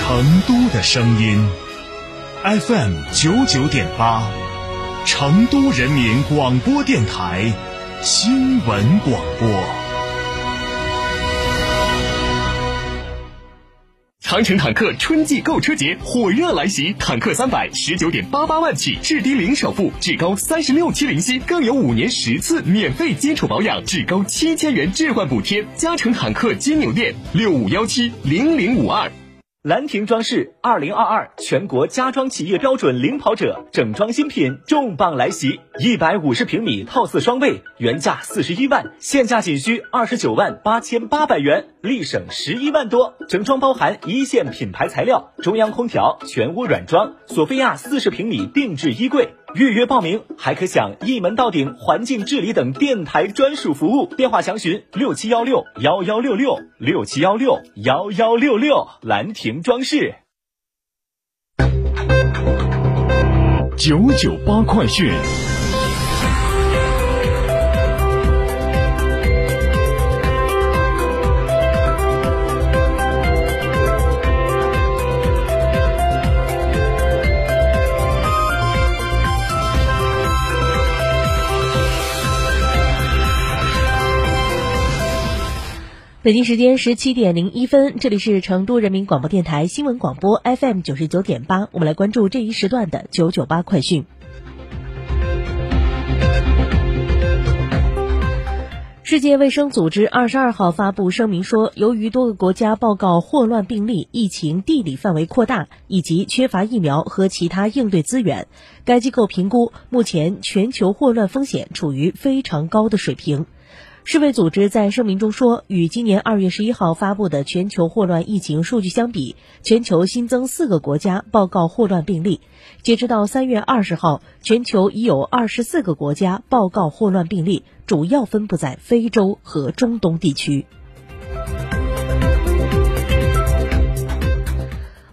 成都的声音，FM 九九点八，成都人民广播电台新闻广播。长城坦克春季购车节火热来袭，坦克三百十九点八八万起，至低零首付，至高三十六期零息，更有五年十次免费基础保养，至高七千元置换补贴。嘉诚坦克金牛店六五幺七零零五二。兰亭装饰二零二二全国家装企业标准领跑者整装新品重磅来袭，一百五十平米套四双卫，原价四十一万，现价仅需二十九万八千八百元，立省十一万多。整装包含一线品牌材料、中央空调、全屋软装、索菲亚四十平米定制衣柜。预约报名还可享一门到顶环境治理等电台专属服务。电话详询六七幺六幺幺六六六七幺六幺幺六六。兰亭装饰。九九八快讯。北京时间十七点零一分，这里是成都人民广播电台新闻广播 FM 九十九点八，我们来关注这一时段的九九八快讯。世界卫生组织二十二号发布声明说，由于多个国家报告霍乱病例、疫情地理范围扩大以及缺乏疫苗和其他应对资源，该机构评估目前全球霍乱风险处于非常高的水平。世卫组织在声明中说，与今年二月十一号发布的全球霍乱疫情数据相比，全球新增四个国家报告霍乱病例。截止到三月二十号，全球已有二十四个国家报告霍乱病例，主要分布在非洲和中东地区。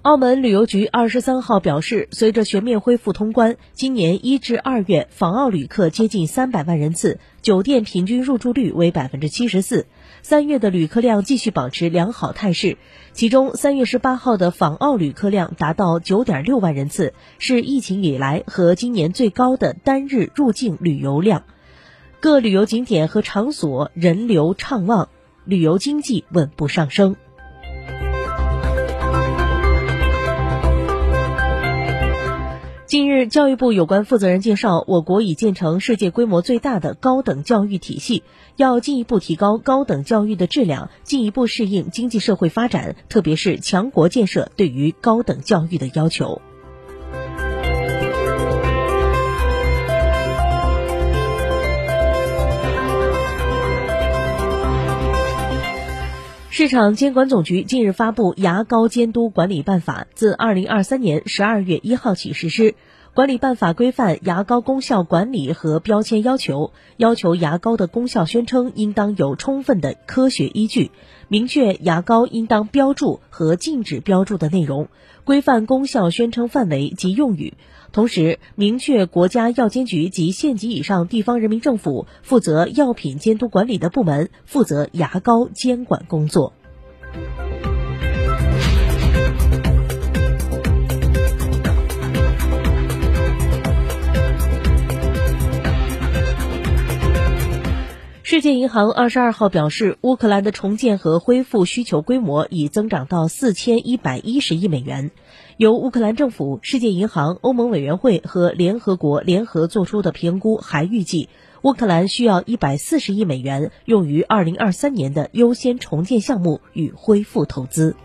澳门旅游局二十三号表示，随着全面恢复通关，今年一至二月访澳旅客接近三百万人次，酒店平均入住率为百分之七十四。三月的旅客量继续保持良好态势，其中三月十八号的访澳旅客量达到九点六万人次，是疫情以来和今年最高的单日入境旅游量。各旅游景点和场所人流畅旺，旅游经济稳步上升。近日，教育部有关负责人介绍，我国已建成世界规模最大的高等教育体系，要进一步提高高等教育的质量，进一步适应经济社会发展，特别是强国建设对于高等教育的要求。市场监管总局近日发布《牙膏监督管理办法》，自二零二三年十二月一号起实施。管理办法规范牙膏功效管理和标签要求，要求牙膏的功效宣称应当有充分的科学依据，明确牙膏应当标注和禁止标注的内容，规范功效宣称范围及用语。同时，明确国家药监局及县级以上地方人民政府负责药品监督管理的部门负责牙膏监管工作。世界银行二十二号表示，乌克兰的重建和恢复需求规模已增长到四千一百一十亿美元。由乌克兰政府、世界银行、欧盟委员会和联合国联合做出的评估还预计，乌克兰需要一百四十亿美元用于二零二三年的优先重建项目与恢复投资。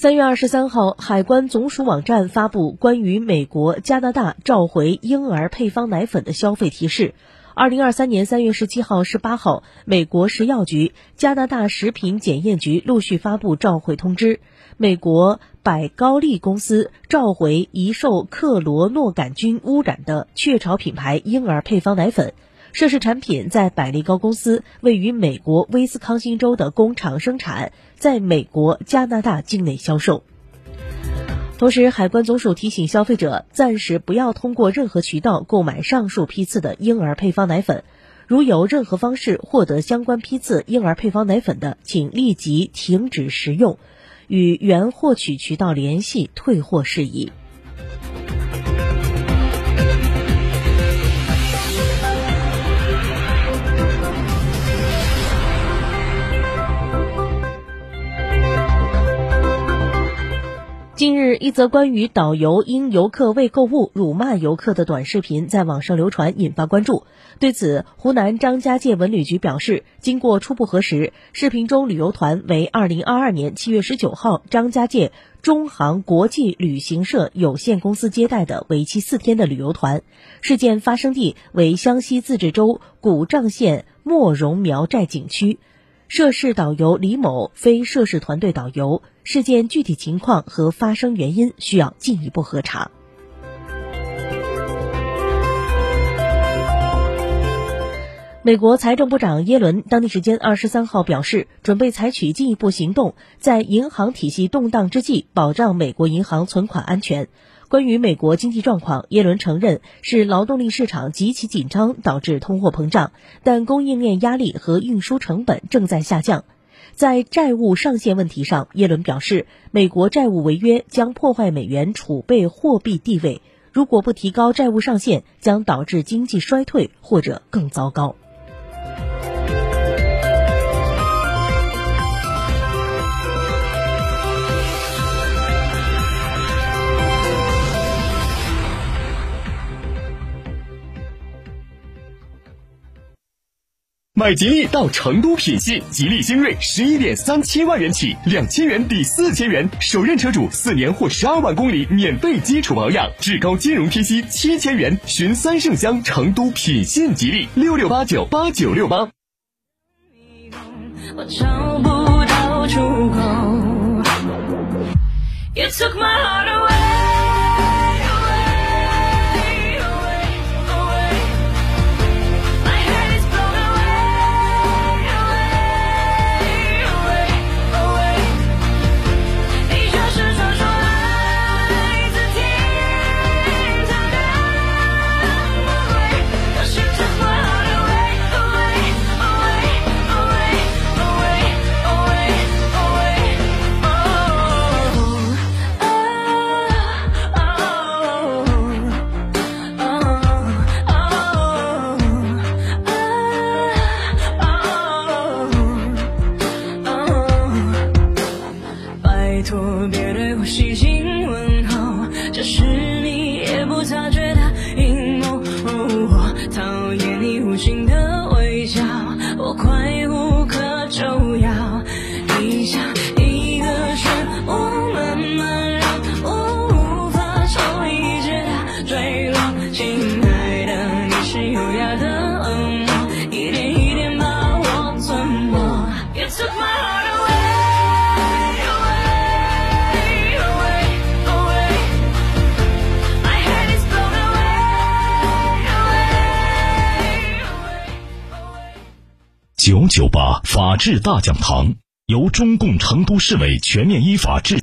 三月二十三号，海关总署网站发布关于美国、加拿大召回婴儿配方奶粉的消费提示。二零二三年三月十七号、十八号，美国食药局、加拿大食品检验局陆续发布召回通知。美国百高丽公司召回疑受克罗诺杆菌污染的雀巢品牌婴儿配方奶粉。涉事产品在百利高公司位于美国威斯康星州的工厂生产，在美国、加拿大境内销售。同时，海关总署提醒消费者，暂时不要通过任何渠道购买上述批次的婴儿配方奶粉。如有任何方式获得相关批次婴儿配方奶粉的，请立即停止食用，与原获取渠道联系退货事宜。近日，一则关于导游因游客未购物辱骂游客的短视频在网上流传，引发关注。对此，湖南张家界文旅局表示，经过初步核实，视频中旅游团为二零二二年七月十九号张家界中航国际旅行社有限公司接待的为期四天的旅游团，事件发生地为湘西自治州古丈县莫荣苗寨景区。涉事导游李某非涉事团队导游，事件具体情况和发生原因需要进一步核查。美国财政部长耶伦当地时间二十三号表示，准备采取进一步行动，在银行体系动荡之际，保障美国银行存款安全。关于美国经济状况，耶伦承认是劳动力市场极其紧张导致通货膨胀，但供应链压力和运输成本正在下降。在债务上限问题上，耶伦表示，美国债务违约将破坏美元储备货币地位，如果不提高债务上限，将导致经济衰退或者更糟糕。买吉利到成都品信，吉利星瑞十一点三七万元起，两千元抵四千元，首任车主四年或十二万公里免费基础保养，至高金融贴息七千元。寻三圣乡成都品信吉利六六八九八九六八。我找不到出口。You took my heart away. 九九八法治大讲堂由中共成都市委全面依法治。